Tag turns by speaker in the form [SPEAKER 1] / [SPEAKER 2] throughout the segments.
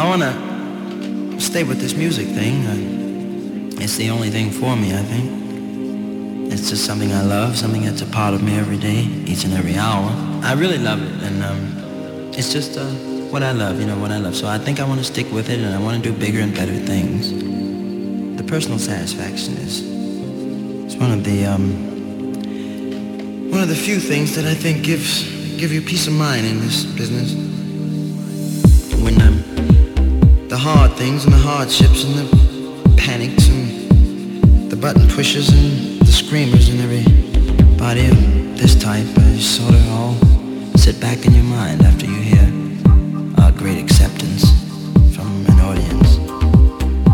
[SPEAKER 1] I wanna stay with this music thing. I, it's the only thing for me, I think. It's just something I love, something that's a part of me every day, each and every hour. I really love it, and um, it's just uh, what I love, you know, what I love. So I think I want to stick with it, and I want to do bigger and better things. The personal satisfaction is it's one of the um, one of the few things that I think gives give you peace of mind in this business. Hard things and the hardships and the panics and the button pushers and the screamers and everybody of this type uh, sort of all sit back in your mind after you hear a great acceptance from an audience.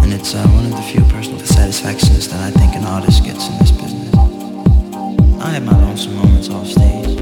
[SPEAKER 1] And it's uh, one of the few personal satisfactions that I think an artist gets in this business. I have my lonesome moments off stage,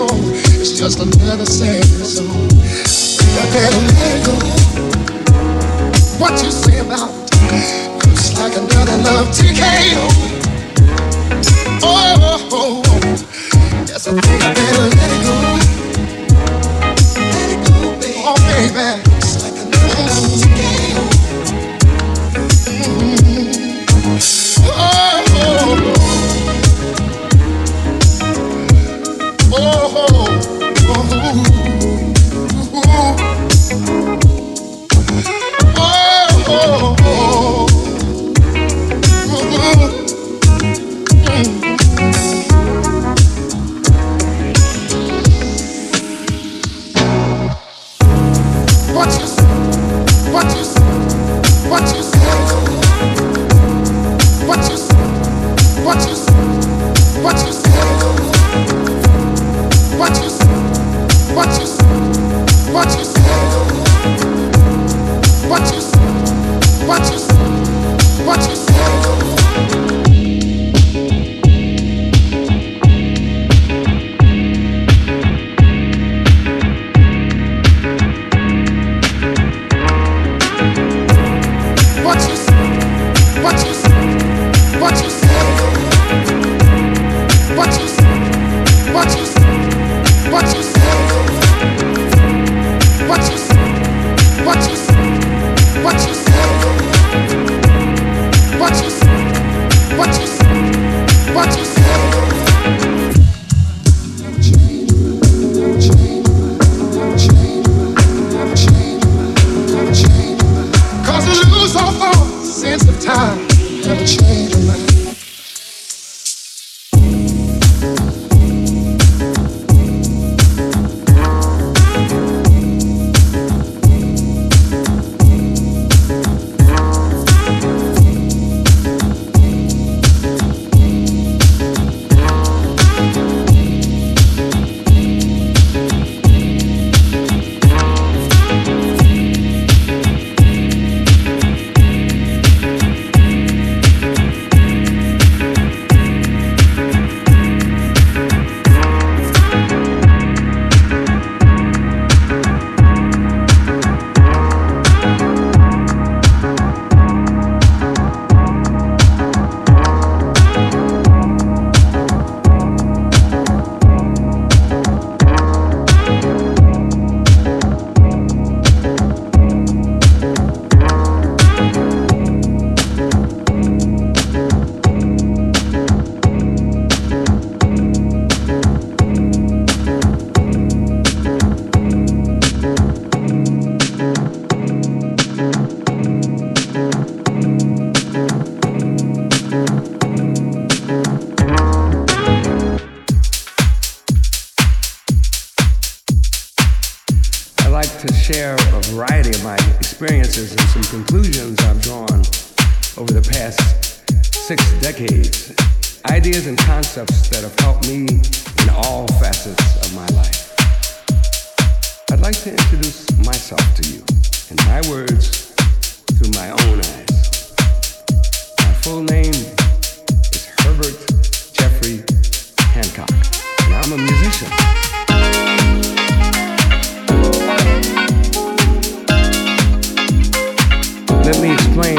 [SPEAKER 1] go. It's just another sad song. I better let it go. What you say about it looks like another love TKO. Oh, oh, oh, oh. yes, I think I
[SPEAKER 2] better let it go. Let it go, baby. Oh, baby.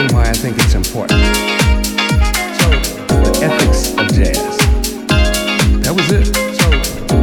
[SPEAKER 2] reason why I think it's important. So, the ethics of jazz. That was it. So,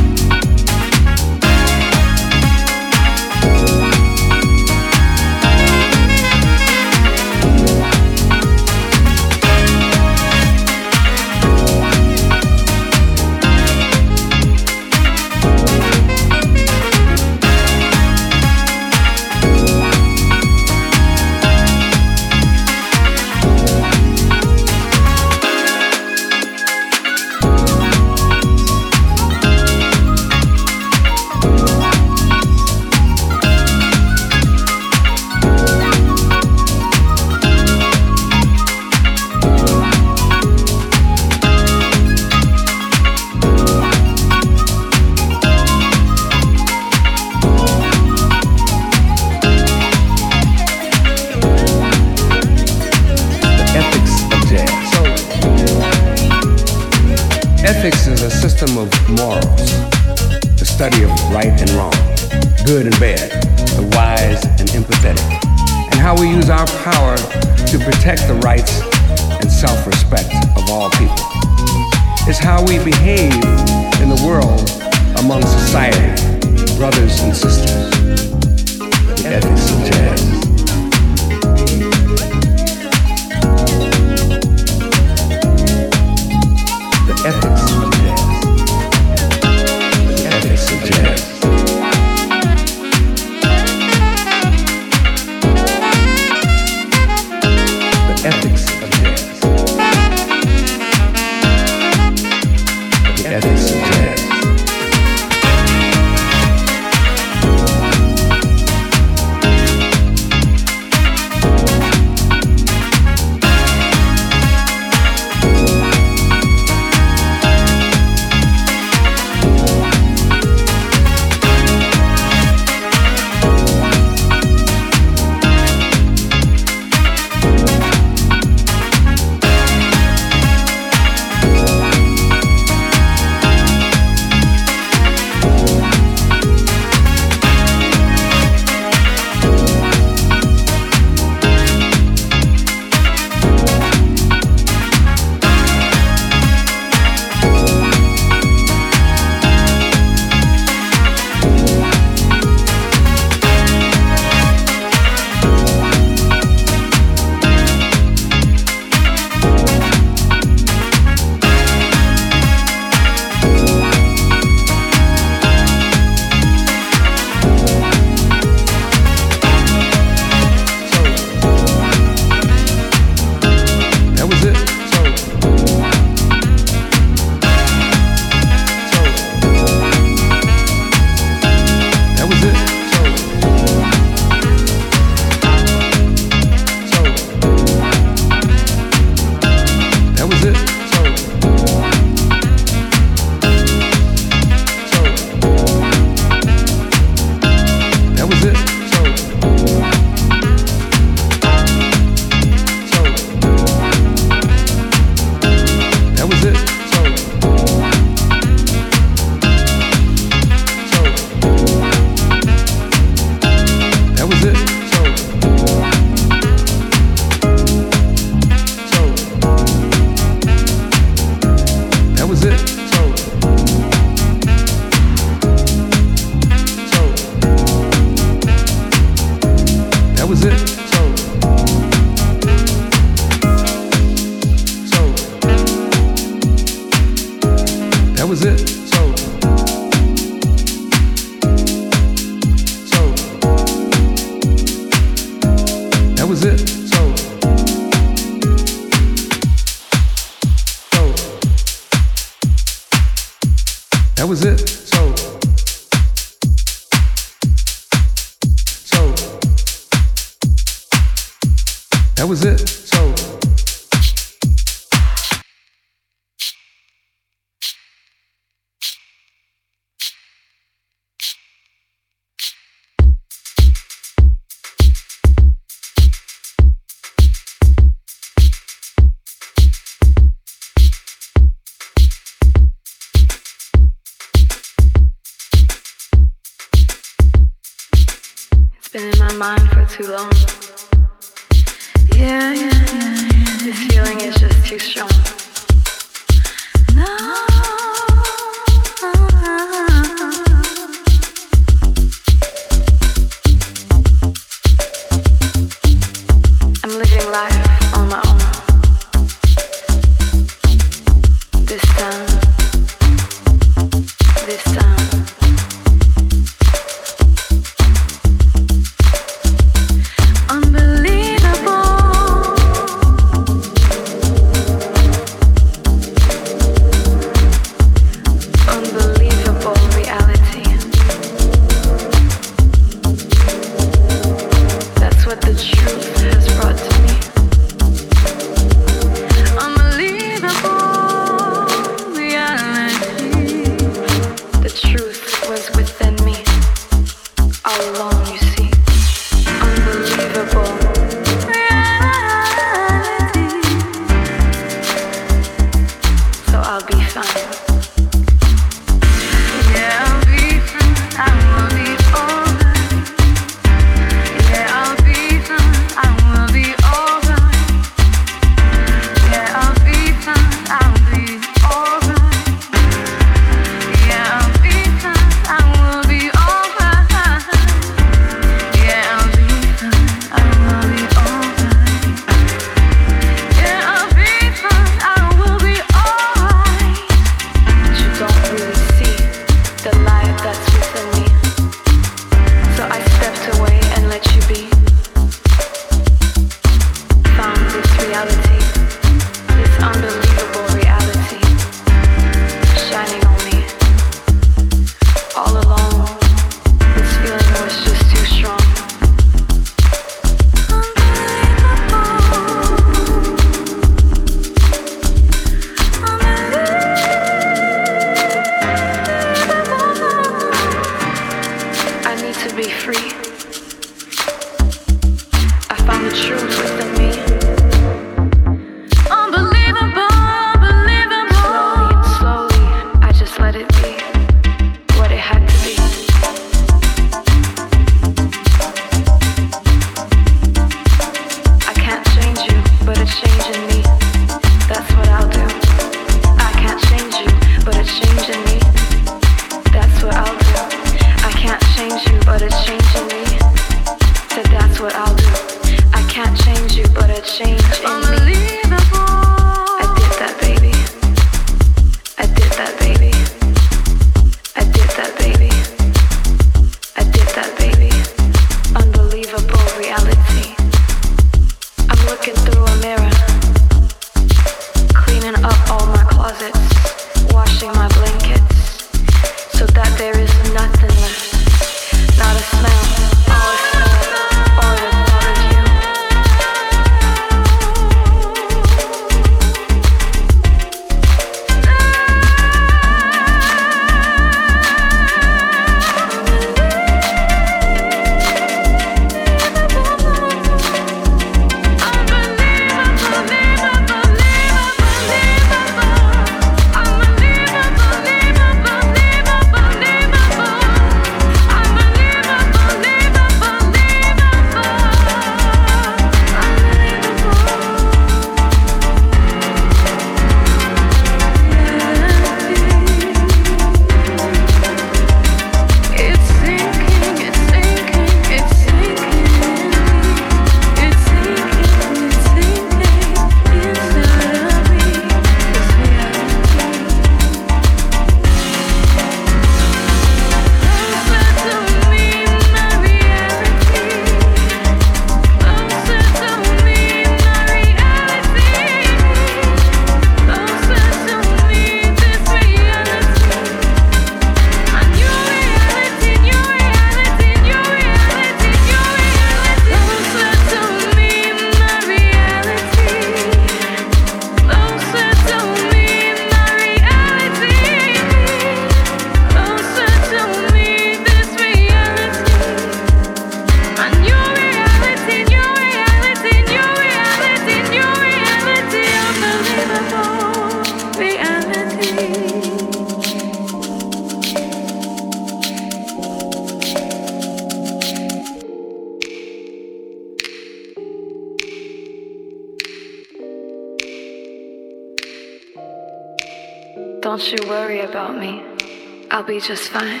[SPEAKER 3] be just fine.